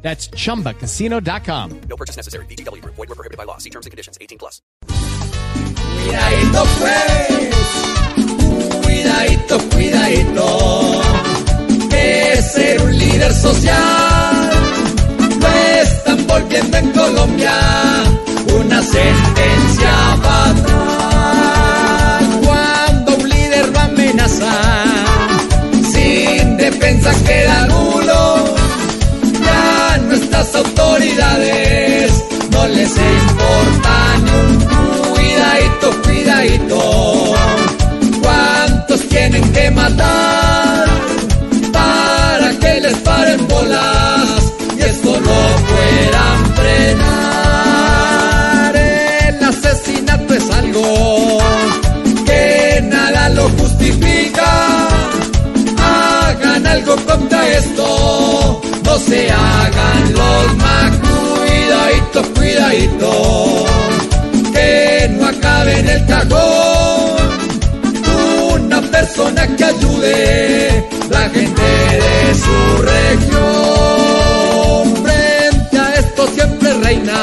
That's chumbacasino.com. No purchase necessary. BGW. Void were prohibited by law. See terms and conditions. 18 plus. Cuidadito pues, cuidadito, cuidadito, que ser un líder social lo están volviendo en Colombia una sentencia fatal. Cuando un líder lo amenaza, sin defensa queda no les importa ni un cuidadito, cuidadito. ¿Cuántos tienen que matar en el cajón. Una persona que ayude la gente de su región. Frente a esto siempre reina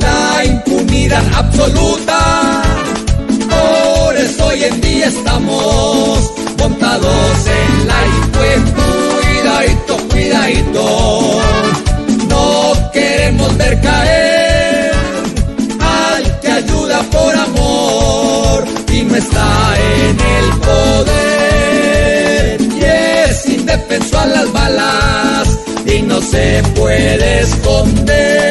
la impunidad absoluta. Por eso hoy en día estamos montados en la impuesta. Cuidadito, cuidadito. las balas y no se puede esconder.